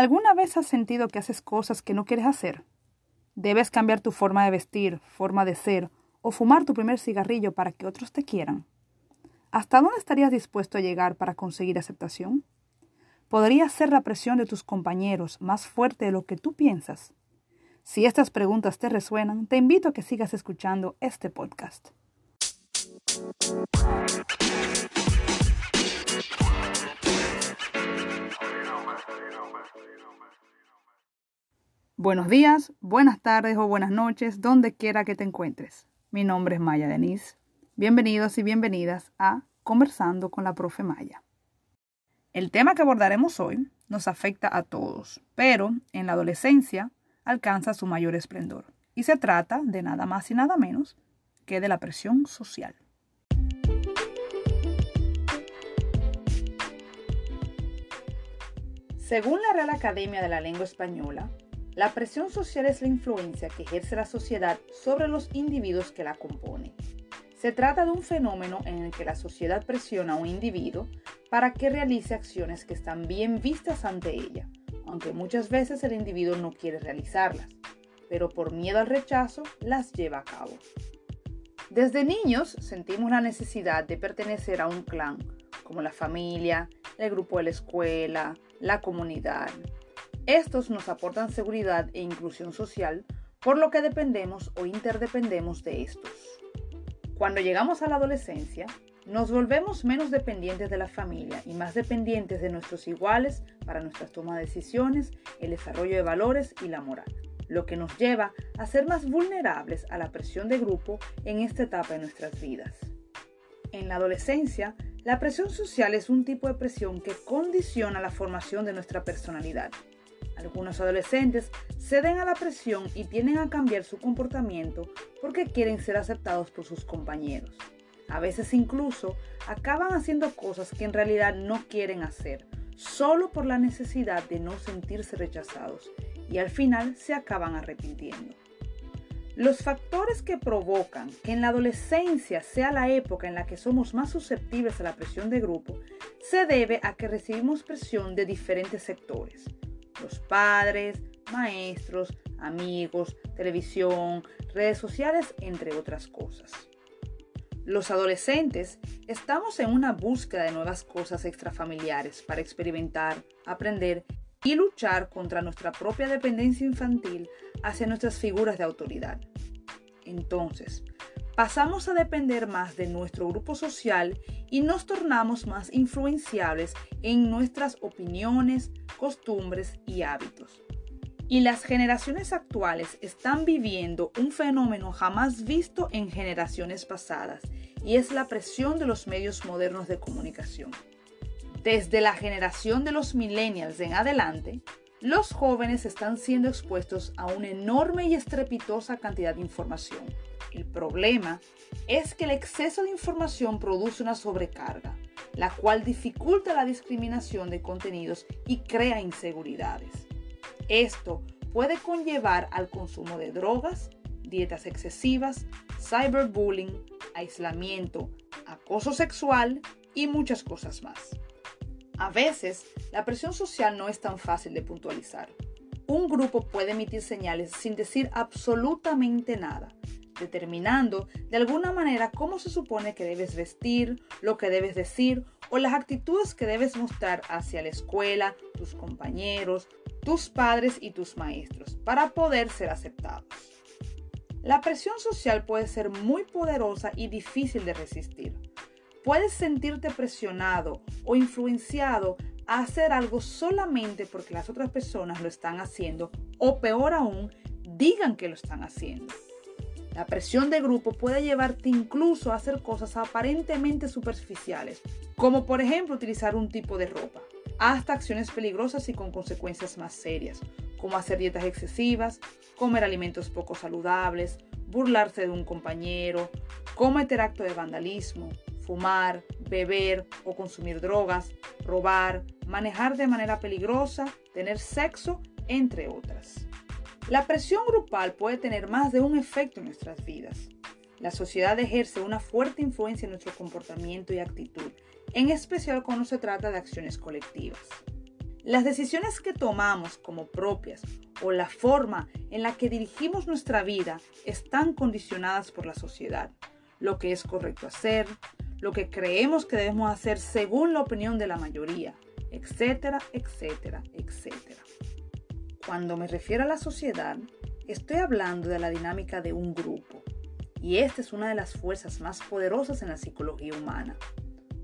¿Alguna vez has sentido que haces cosas que no quieres hacer? Debes cambiar tu forma de vestir, forma de ser o fumar tu primer cigarrillo para que otros te quieran. ¿Hasta dónde estarías dispuesto a llegar para conseguir aceptación? ¿Podría ser la presión de tus compañeros más fuerte de lo que tú piensas? Si estas preguntas te resuenan, te invito a que sigas escuchando este podcast. Buenos días, buenas tardes o buenas noches, donde quiera que te encuentres. Mi nombre es Maya Denise. Bienvenidos y bienvenidas a Conversando con la Profe Maya. El tema que abordaremos hoy nos afecta a todos, pero en la adolescencia alcanza su mayor esplendor y se trata de nada más y nada menos que de la presión social. Según la Real Academia de la Lengua Española, la presión social es la influencia que ejerce la sociedad sobre los individuos que la componen. Se trata de un fenómeno en el que la sociedad presiona a un individuo para que realice acciones que están bien vistas ante ella, aunque muchas veces el individuo no quiere realizarlas, pero por miedo al rechazo las lleva a cabo. Desde niños sentimos la necesidad de pertenecer a un clan, como la familia, el grupo de la escuela, la comunidad, estos nos aportan seguridad e inclusión social, por lo que dependemos o interdependemos de estos. Cuando llegamos a la adolescencia, nos volvemos menos dependientes de la familia y más dependientes de nuestros iguales para nuestras tomas de decisiones, el desarrollo de valores y la moral, lo que nos lleva a ser más vulnerables a la presión de grupo en esta etapa de nuestras vidas. En la adolescencia, la presión social es un tipo de presión que condiciona la formación de nuestra personalidad algunos adolescentes ceden a la presión y tienden a cambiar su comportamiento porque quieren ser aceptados por sus compañeros. A veces incluso acaban haciendo cosas que en realidad no quieren hacer, solo por la necesidad de no sentirse rechazados, y al final se acaban arrepintiendo. Los factores que provocan que en la adolescencia sea la época en la que somos más susceptibles a la presión de grupo se debe a que recibimos presión de diferentes sectores los padres, maestros, amigos, televisión, redes sociales, entre otras cosas. Los adolescentes estamos en una búsqueda de nuevas cosas extrafamiliares para experimentar, aprender y luchar contra nuestra propia dependencia infantil hacia nuestras figuras de autoridad. Entonces, pasamos a depender más de nuestro grupo social y nos tornamos más influenciables en nuestras opiniones, costumbres y hábitos. Y las generaciones actuales están viviendo un fenómeno jamás visto en generaciones pasadas, y es la presión de los medios modernos de comunicación. Desde la generación de los millennials en adelante, los jóvenes están siendo expuestos a una enorme y estrepitosa cantidad de información. El problema es que el exceso de información produce una sobrecarga, la cual dificulta la discriminación de contenidos y crea inseguridades. Esto puede conllevar al consumo de drogas, dietas excesivas, cyberbullying, aislamiento, acoso sexual y muchas cosas más. A veces, la presión social no es tan fácil de puntualizar. Un grupo puede emitir señales sin decir absolutamente nada, determinando de alguna manera cómo se supone que debes vestir, lo que debes decir o las actitudes que debes mostrar hacia la escuela, tus compañeros, tus padres y tus maestros para poder ser aceptados. La presión social puede ser muy poderosa y difícil de resistir. Puedes sentirte presionado o influenciado a hacer algo solamente porque las otras personas lo están haciendo o peor aún, digan que lo están haciendo. La presión de grupo puede llevarte incluso a hacer cosas aparentemente superficiales, como por ejemplo utilizar un tipo de ropa, hasta acciones peligrosas y con consecuencias más serias, como hacer dietas excesivas, comer alimentos poco saludables, burlarse de un compañero, cometer actos de vandalismo, fumar, beber o consumir drogas, robar, manejar de manera peligrosa, tener sexo, entre otras. La presión grupal puede tener más de un efecto en nuestras vidas. La sociedad ejerce una fuerte influencia en nuestro comportamiento y actitud, en especial cuando se trata de acciones colectivas. Las decisiones que tomamos como propias o la forma en la que dirigimos nuestra vida están condicionadas por la sociedad, lo que es correcto hacer, lo que creemos que debemos hacer según la opinión de la mayoría, etcétera, etcétera, etcétera. Cuando me refiero a la sociedad, estoy hablando de la dinámica de un grupo, y esta es una de las fuerzas más poderosas en la psicología humana,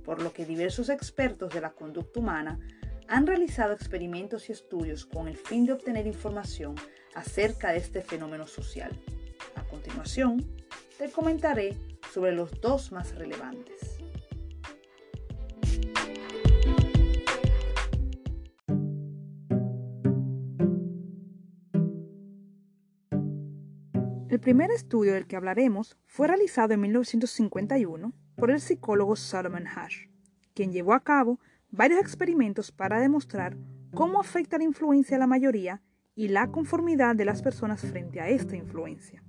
por lo que diversos expertos de la conducta humana han realizado experimentos y estudios con el fin de obtener información acerca de este fenómeno social. A continuación, te comentaré sobre los dos más relevantes. El primer estudio del que hablaremos fue realizado en 1951 por el psicólogo Solomon Hash, quien llevó a cabo varios experimentos para demostrar cómo afecta la influencia de la mayoría y la conformidad de las personas frente a esta influencia.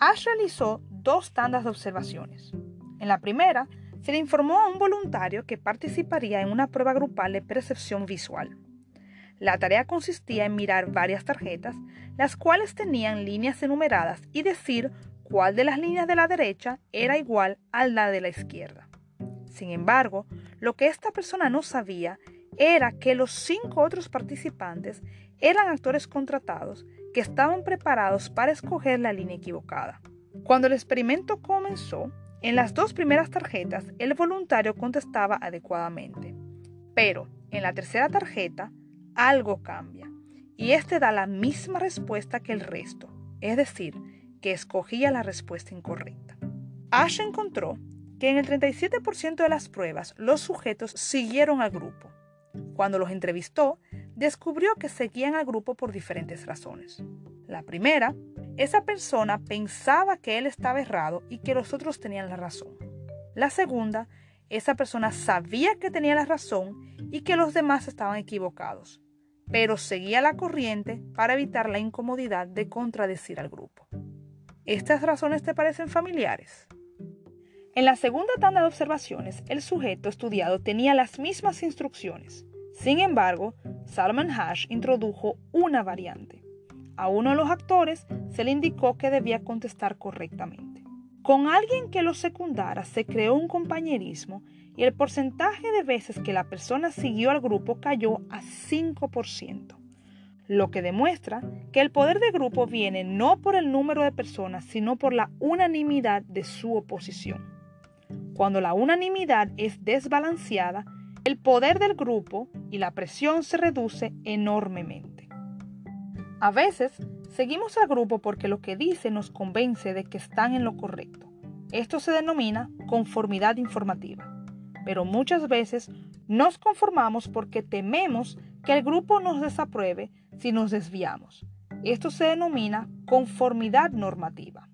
Ash realizó dos tandas de observaciones. En la primera, se le informó a un voluntario que participaría en una prueba grupal de percepción visual. La tarea consistía en mirar varias tarjetas, las cuales tenían líneas enumeradas y decir cuál de las líneas de la derecha era igual a la de la izquierda. Sin embargo, lo que esta persona no sabía era que los cinco otros participantes eran actores contratados que estaban preparados para escoger la línea equivocada. Cuando el experimento comenzó, en las dos primeras tarjetas el voluntario contestaba adecuadamente, pero en la tercera tarjeta algo cambia y este da la misma respuesta que el resto, es decir, que escogía la respuesta incorrecta. Ash encontró que en el 37% de las pruebas los sujetos siguieron al grupo. Cuando los entrevistó, descubrió que seguían al grupo por diferentes razones. La primera, esa persona pensaba que él estaba errado y que los otros tenían la razón. La segunda, esa persona sabía que tenía la razón y que los demás estaban equivocados, pero seguía la corriente para evitar la incomodidad de contradecir al grupo. ¿Estas razones te parecen familiares? En la segunda tanda de observaciones, el sujeto estudiado tenía las mismas instrucciones. Sin embargo, Salman Hash introdujo una variante. A uno de los actores se le indicó que debía contestar correctamente. Con alguien que lo secundara se creó un compañerismo y el porcentaje de veces que la persona siguió al grupo cayó a 5%, lo que demuestra que el poder de grupo viene no por el número de personas, sino por la unanimidad de su oposición. Cuando la unanimidad es desbalanceada, el poder del grupo y la presión se reduce enormemente. A veces seguimos al grupo porque lo que dice nos convence de que están en lo correcto. Esto se denomina conformidad informativa. Pero muchas veces nos conformamos porque tememos que el grupo nos desapruebe si nos desviamos. Esto se denomina conformidad normativa.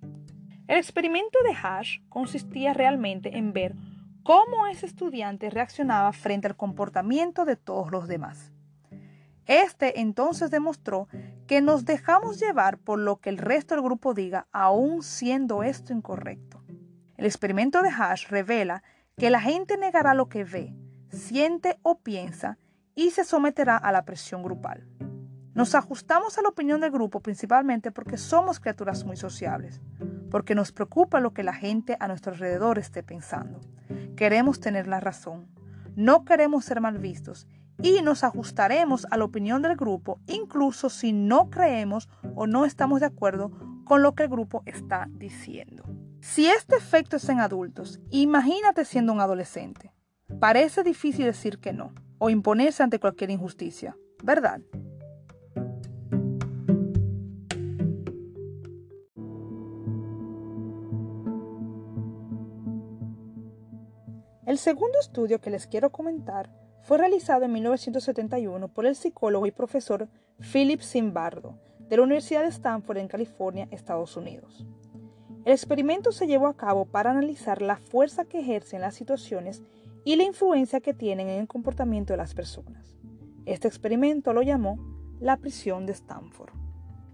El experimento de Hash consistía realmente en ver cómo ese estudiante reaccionaba frente al comportamiento de todos los demás. Este entonces demostró que nos dejamos llevar por lo que el resto del grupo diga, aun siendo esto incorrecto. El experimento de Hash revela que la gente negará lo que ve, siente o piensa y se someterá a la presión grupal. Nos ajustamos a la opinión del grupo principalmente porque somos criaturas muy sociables porque nos preocupa lo que la gente a nuestro alrededor esté pensando. Queremos tener la razón, no queremos ser mal vistos y nos ajustaremos a la opinión del grupo incluso si no creemos o no estamos de acuerdo con lo que el grupo está diciendo. Si este efecto es en adultos, imagínate siendo un adolescente. Parece difícil decir que no o imponerse ante cualquier injusticia, ¿verdad? El segundo estudio que les quiero comentar fue realizado en 1971 por el psicólogo y profesor Philip Zimbardo de la Universidad de Stanford en California, Estados Unidos. El experimento se llevó a cabo para analizar la fuerza que ejercen las situaciones y la influencia que tienen en el comportamiento de las personas. Este experimento lo llamó la prisión de Stanford.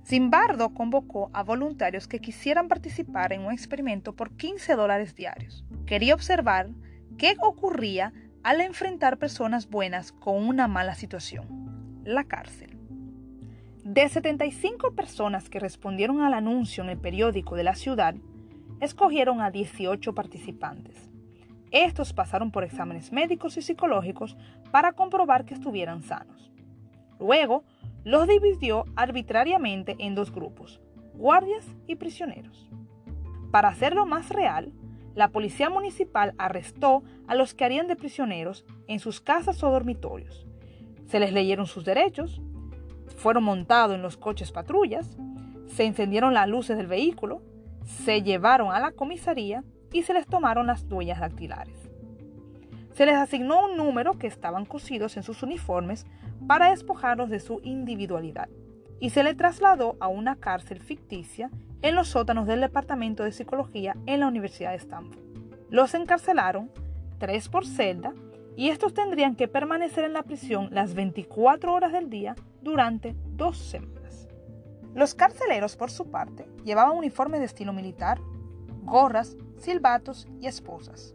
Zimbardo convocó a voluntarios que quisieran participar en un experimento por 15 dólares diarios. Quería observar qué ocurría al enfrentar personas buenas con una mala situación, la cárcel. De 75 personas que respondieron al anuncio en el periódico de la ciudad, escogieron a 18 participantes. Estos pasaron por exámenes médicos y psicológicos para comprobar que estuvieran sanos. Luego, los dividió arbitrariamente en dos grupos, guardias y prisioneros. Para hacerlo más real, la policía municipal arrestó a los que harían de prisioneros en sus casas o dormitorios. Se les leyeron sus derechos, fueron montados en los coches patrullas, se encendieron las luces del vehículo, se llevaron a la comisaría y se les tomaron las huellas dactilares. Se les asignó un número que estaban cosidos en sus uniformes para despojarlos de su individualidad y se les trasladó a una cárcel ficticia en los sótanos del Departamento de Psicología en la Universidad de Stanford. Los encarcelaron, tres por celda, y estos tendrían que permanecer en la prisión las 24 horas del día durante dos semanas. Los carceleros, por su parte, llevaban uniformes de estilo militar, gorras, silbatos y esposas.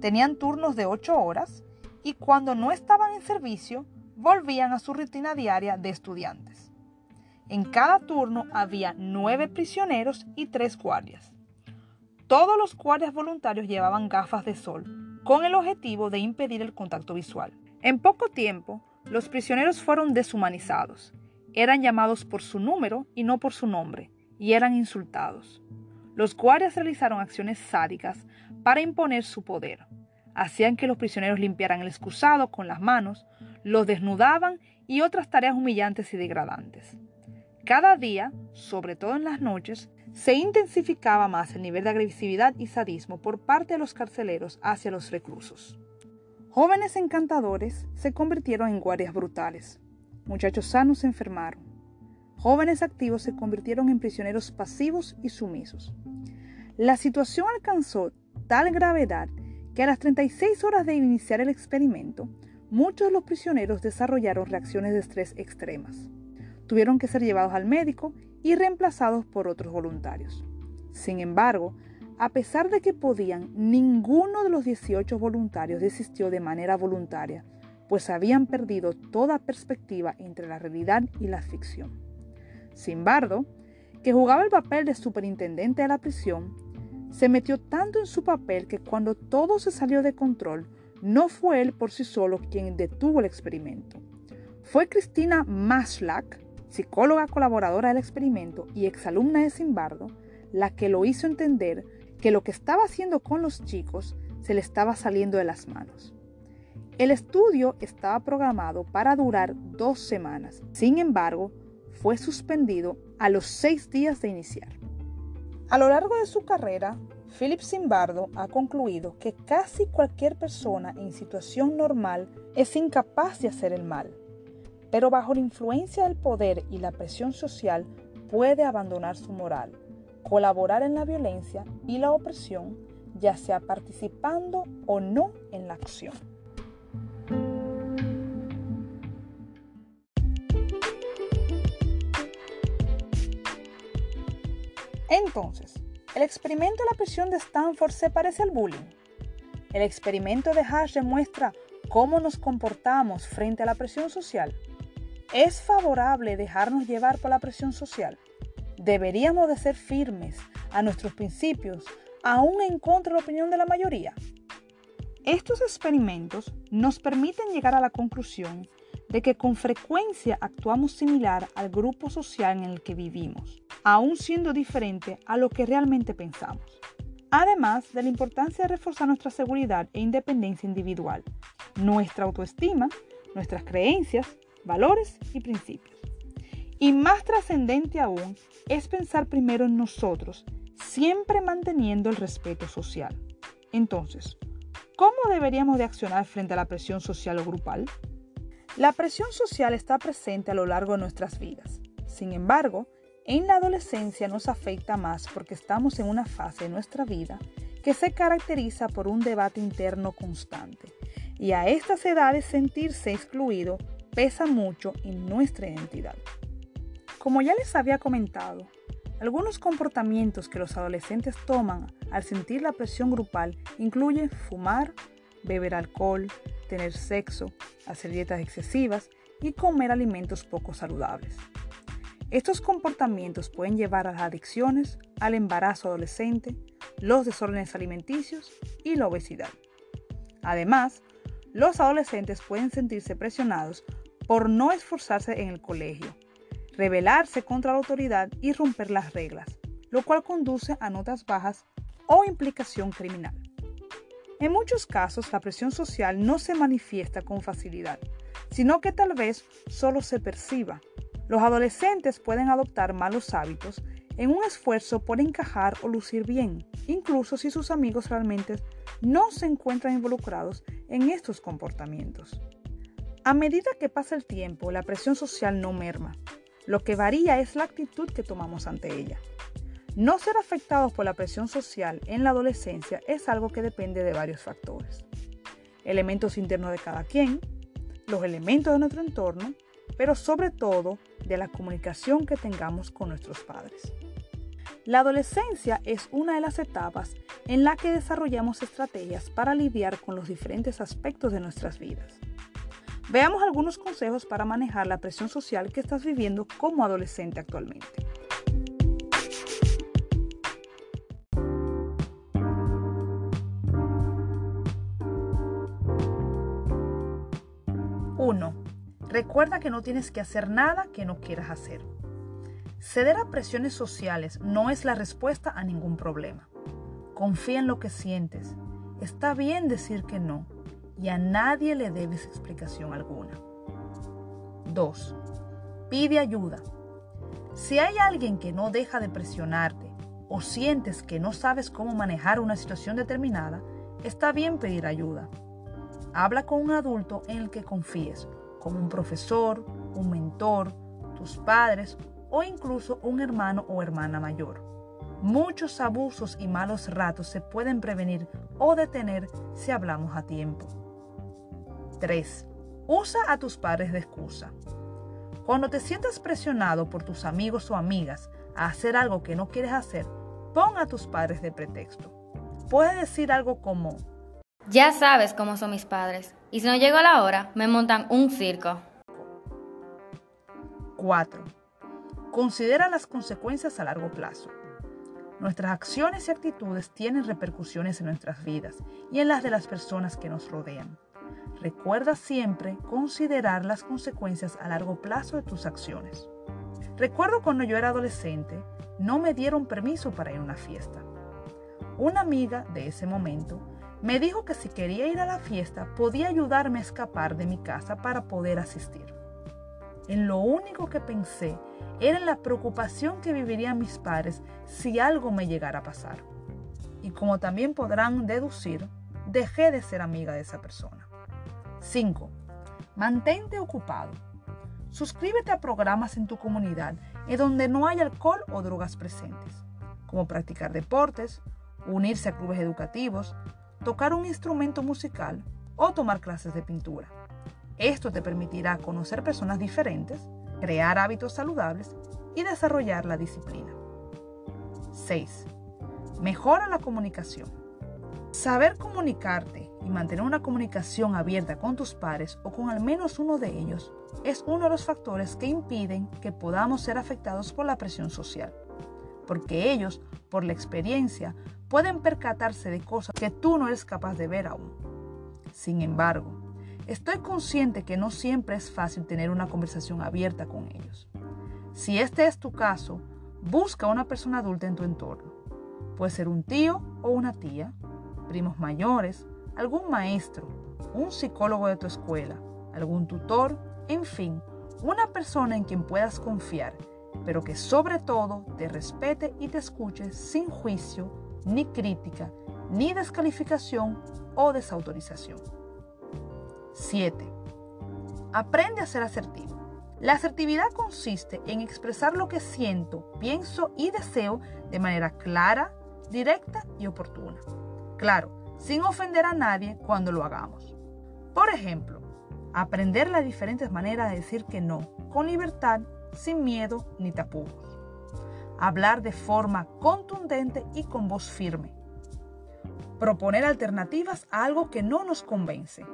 Tenían turnos de 8 horas y cuando no estaban en servicio, volvían a su rutina diaria de estudiantes. En cada turno había nueve prisioneros y tres guardias. Todos los guardias voluntarios llevaban gafas de sol, con el objetivo de impedir el contacto visual. En poco tiempo, los prisioneros fueron deshumanizados eran llamados por su número y no por su nombre, y eran insultados. Los guardias realizaron acciones sádicas para imponer su poder. Hacían que los prisioneros limpiaran el excusado con las manos, los desnudaban y otras tareas humillantes y degradantes. Cada día, sobre todo en las noches, se intensificaba más el nivel de agresividad y sadismo por parte de los carceleros hacia los reclusos. Jóvenes encantadores se convirtieron en guardias brutales, Muchachos sanos se enfermaron. Jóvenes activos se convirtieron en prisioneros pasivos y sumisos. La situación alcanzó tal gravedad que a las 36 horas de iniciar el experimento, muchos de los prisioneros desarrollaron reacciones de estrés extremas. Tuvieron que ser llevados al médico y reemplazados por otros voluntarios. Sin embargo, a pesar de que podían, ninguno de los 18 voluntarios desistió de manera voluntaria pues habían perdido toda perspectiva entre la realidad y la ficción. Simbardo, que jugaba el papel de superintendente de la prisión, se metió tanto en su papel que cuando todo se salió de control, no fue él por sí solo quien detuvo el experimento. Fue Cristina Maslach, psicóloga colaboradora del experimento y exalumna de Simbardo, la que lo hizo entender que lo que estaba haciendo con los chicos se le estaba saliendo de las manos. El estudio estaba programado para durar dos semanas. Sin embargo, fue suspendido a los seis días de iniciar. A lo largo de su carrera, Philip Zimbardo ha concluido que casi cualquier persona en situación normal es incapaz de hacer el mal, pero bajo la influencia del poder y la presión social puede abandonar su moral, colaborar en la violencia y la opresión, ya sea participando o no en la acción. Entonces, ¿el experimento de la prisión de Stanford se parece al bullying? ¿El experimento de Hash demuestra cómo nos comportamos frente a la presión social? ¿Es favorable dejarnos llevar por la presión social? ¿Deberíamos de ser firmes a nuestros principios aún en contra de la opinión de la mayoría? Estos experimentos nos permiten llegar a la conclusión de que con frecuencia actuamos similar al grupo social en el que vivimos, aún siendo diferente a lo que realmente pensamos. Además de la importancia de reforzar nuestra seguridad e independencia individual, nuestra autoestima, nuestras creencias, valores y principios. Y más trascendente aún es pensar primero en nosotros, siempre manteniendo el respeto social. Entonces, ¿cómo deberíamos de accionar frente a la presión social o grupal? La presión social está presente a lo largo de nuestras vidas. Sin embargo, en la adolescencia nos afecta más porque estamos en una fase de nuestra vida que se caracteriza por un debate interno constante. Y a estas edades sentirse excluido pesa mucho en nuestra identidad. Como ya les había comentado, algunos comportamientos que los adolescentes toman al sentir la presión grupal incluyen fumar, beber alcohol, tener sexo, hacer dietas excesivas y comer alimentos poco saludables. Estos comportamientos pueden llevar a las adicciones, al embarazo adolescente, los desórdenes alimenticios y la obesidad. Además, los adolescentes pueden sentirse presionados por no esforzarse en el colegio, rebelarse contra la autoridad y romper las reglas, lo cual conduce a notas bajas o implicación criminal. En muchos casos, la presión social no se manifiesta con facilidad, sino que tal vez solo se perciba. Los adolescentes pueden adoptar malos hábitos en un esfuerzo por encajar o lucir bien, incluso si sus amigos realmente no se encuentran involucrados en estos comportamientos. A medida que pasa el tiempo, la presión social no merma. Lo que varía es la actitud que tomamos ante ella. No ser afectados por la presión social en la adolescencia es algo que depende de varios factores. Elementos internos de cada quien, los elementos de nuestro entorno, pero sobre todo de la comunicación que tengamos con nuestros padres. La adolescencia es una de las etapas en la que desarrollamos estrategias para lidiar con los diferentes aspectos de nuestras vidas. Veamos algunos consejos para manejar la presión social que estás viviendo como adolescente actualmente. 1. Recuerda que no tienes que hacer nada que no quieras hacer. Ceder a presiones sociales no es la respuesta a ningún problema. Confía en lo que sientes. Está bien decir que no y a nadie le debes explicación alguna. 2. Pide ayuda. Si hay alguien que no deja de presionarte o sientes que no sabes cómo manejar una situación determinada, está bien pedir ayuda. Habla con un adulto en el que confíes, como un profesor, un mentor, tus padres o incluso un hermano o hermana mayor. Muchos abusos y malos ratos se pueden prevenir o detener si hablamos a tiempo. 3. Usa a tus padres de excusa. Cuando te sientas presionado por tus amigos o amigas a hacer algo que no quieres hacer, pon a tus padres de pretexto. Puedes decir algo como, ya sabes cómo son mis padres, y si no llego a la hora, me montan un circo. 4. Considera las consecuencias a largo plazo. Nuestras acciones y actitudes tienen repercusiones en nuestras vidas y en las de las personas que nos rodean. Recuerda siempre considerar las consecuencias a largo plazo de tus acciones. Recuerdo cuando yo era adolescente, no me dieron permiso para ir a una fiesta. Una amiga de ese momento me dijo que si quería ir a la fiesta podía ayudarme a escapar de mi casa para poder asistir. En lo único que pensé era en la preocupación que vivirían mis padres si algo me llegara a pasar. Y como también podrán deducir, dejé de ser amiga de esa persona. 5. Mantente ocupado. Suscríbete a programas en tu comunidad en donde no hay alcohol o drogas presentes, como practicar deportes, unirse a clubes educativos, tocar un instrumento musical o tomar clases de pintura. Esto te permitirá conocer personas diferentes, crear hábitos saludables y desarrollar la disciplina. 6. Mejora la comunicación. Saber comunicarte y mantener una comunicación abierta con tus pares o con al menos uno de ellos es uno de los factores que impiden que podamos ser afectados por la presión social, porque ellos, por la experiencia, pueden percatarse de cosas que tú no eres capaz de ver aún. Sin embargo, estoy consciente que no siempre es fácil tener una conversación abierta con ellos. Si este es tu caso, busca una persona adulta en tu entorno. Puede ser un tío o una tía, primos mayores, algún maestro, un psicólogo de tu escuela, algún tutor, en fin, una persona en quien puedas confiar, pero que sobre todo te respete y te escuche sin juicio, ni crítica, ni descalificación o desautorización. 7. Aprende a ser asertivo. La asertividad consiste en expresar lo que siento, pienso y deseo de manera clara, directa y oportuna. Claro, sin ofender a nadie cuando lo hagamos. Por ejemplo, aprender las diferentes maneras de decir que no, con libertad, sin miedo ni tapujos. Hablar de forma contundente y con voz firme. Proponer alternativas a algo que no nos convence.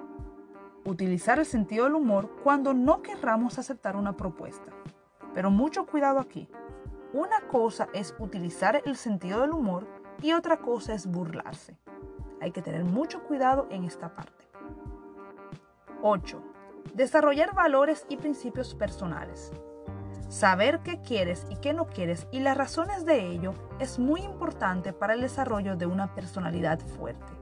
utilizar el sentido del humor cuando no querramos aceptar una propuesta. Pero mucho cuidado aquí. Una cosa es utilizar el sentido del humor y otra cosa es burlarse. Hay que tener mucho cuidado en esta parte. 8. Desarrollar valores y principios personales. Saber qué quieres y qué no quieres y las razones de ello es muy importante para el desarrollo de una personalidad fuerte.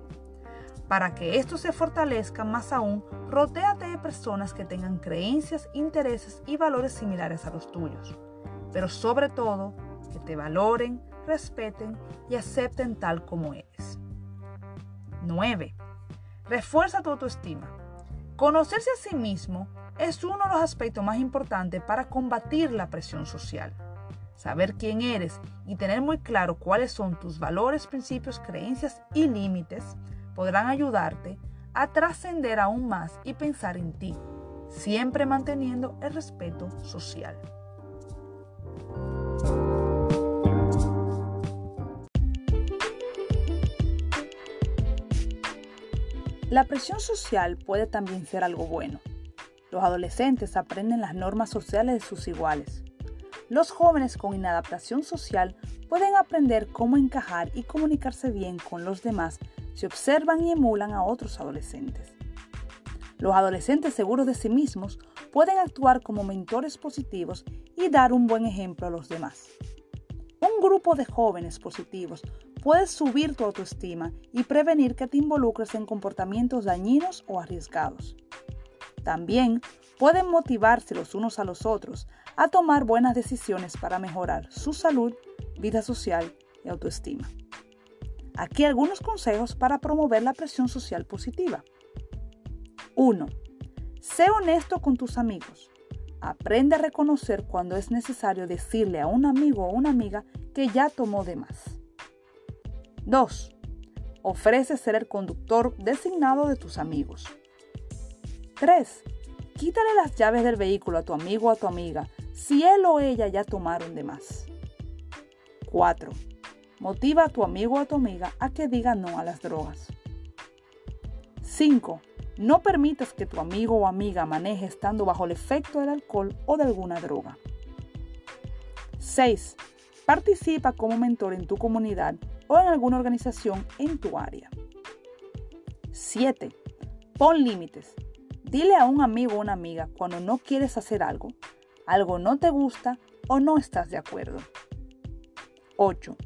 Para que esto se fortalezca más aún, rotéate de personas que tengan creencias, intereses y valores similares a los tuyos. Pero sobre todo, que te valoren, respeten y acepten tal como eres. 9. Refuerza tu autoestima. Conocerse a sí mismo es uno de los aspectos más importantes para combatir la presión social. Saber quién eres y tener muy claro cuáles son tus valores, principios, creencias y límites podrán ayudarte a trascender aún más y pensar en ti, siempre manteniendo el respeto social. La presión social puede también ser algo bueno. Los adolescentes aprenden las normas sociales de sus iguales. Los jóvenes con inadaptación social pueden aprender cómo encajar y comunicarse bien con los demás si observan y emulan a otros adolescentes. Los adolescentes seguros de sí mismos pueden actuar como mentores positivos y dar un buen ejemplo a los demás. Un grupo de jóvenes positivos puede subir tu autoestima y prevenir que te involucres en comportamientos dañinos o arriesgados. También pueden motivarse los unos a los otros a tomar buenas decisiones para mejorar su salud, vida social y autoestima. Aquí algunos consejos para promover la presión social positiva. 1. Sé honesto con tus amigos. Aprende a reconocer cuando es necesario decirle a un amigo o una amiga que ya tomó de más. 2. Ofrece ser el conductor designado de tus amigos. 3. Quítale las llaves del vehículo a tu amigo o a tu amiga si él o ella ya tomaron de más. 4. Motiva a tu amigo o a tu amiga a que diga no a las drogas. 5. No permitas que tu amigo o amiga maneje estando bajo el efecto del alcohol o de alguna droga. 6. Participa como mentor en tu comunidad o en alguna organización en tu área. 7. Pon límites. Dile a un amigo o una amiga cuando no quieres hacer algo, algo no te gusta o no estás de acuerdo. 8.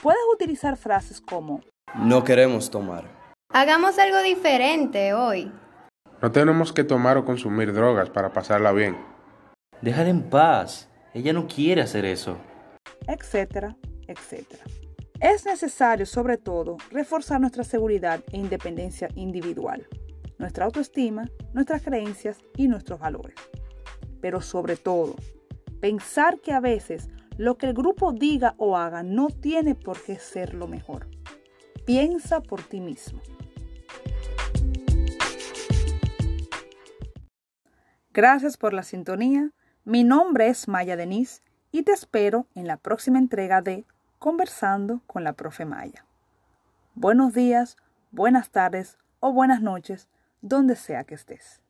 Puedes utilizar frases como No queremos tomar. Hagamos algo diferente hoy. No tenemos que tomar o consumir drogas para pasarla bien. Déjala en paz. Ella no quiere hacer eso. Etcétera, etcétera. Es necesario, sobre todo, reforzar nuestra seguridad e independencia individual nuestra autoestima, nuestras creencias y nuestros valores. Pero sobre todo, pensar que a veces lo que el grupo diga o haga no tiene por qué ser lo mejor. Piensa por ti mismo. Gracias por la sintonía. Mi nombre es Maya Denise y te espero en la próxima entrega de Conversando con la profe Maya. Buenos días, buenas tardes o buenas noches donde sea que estés.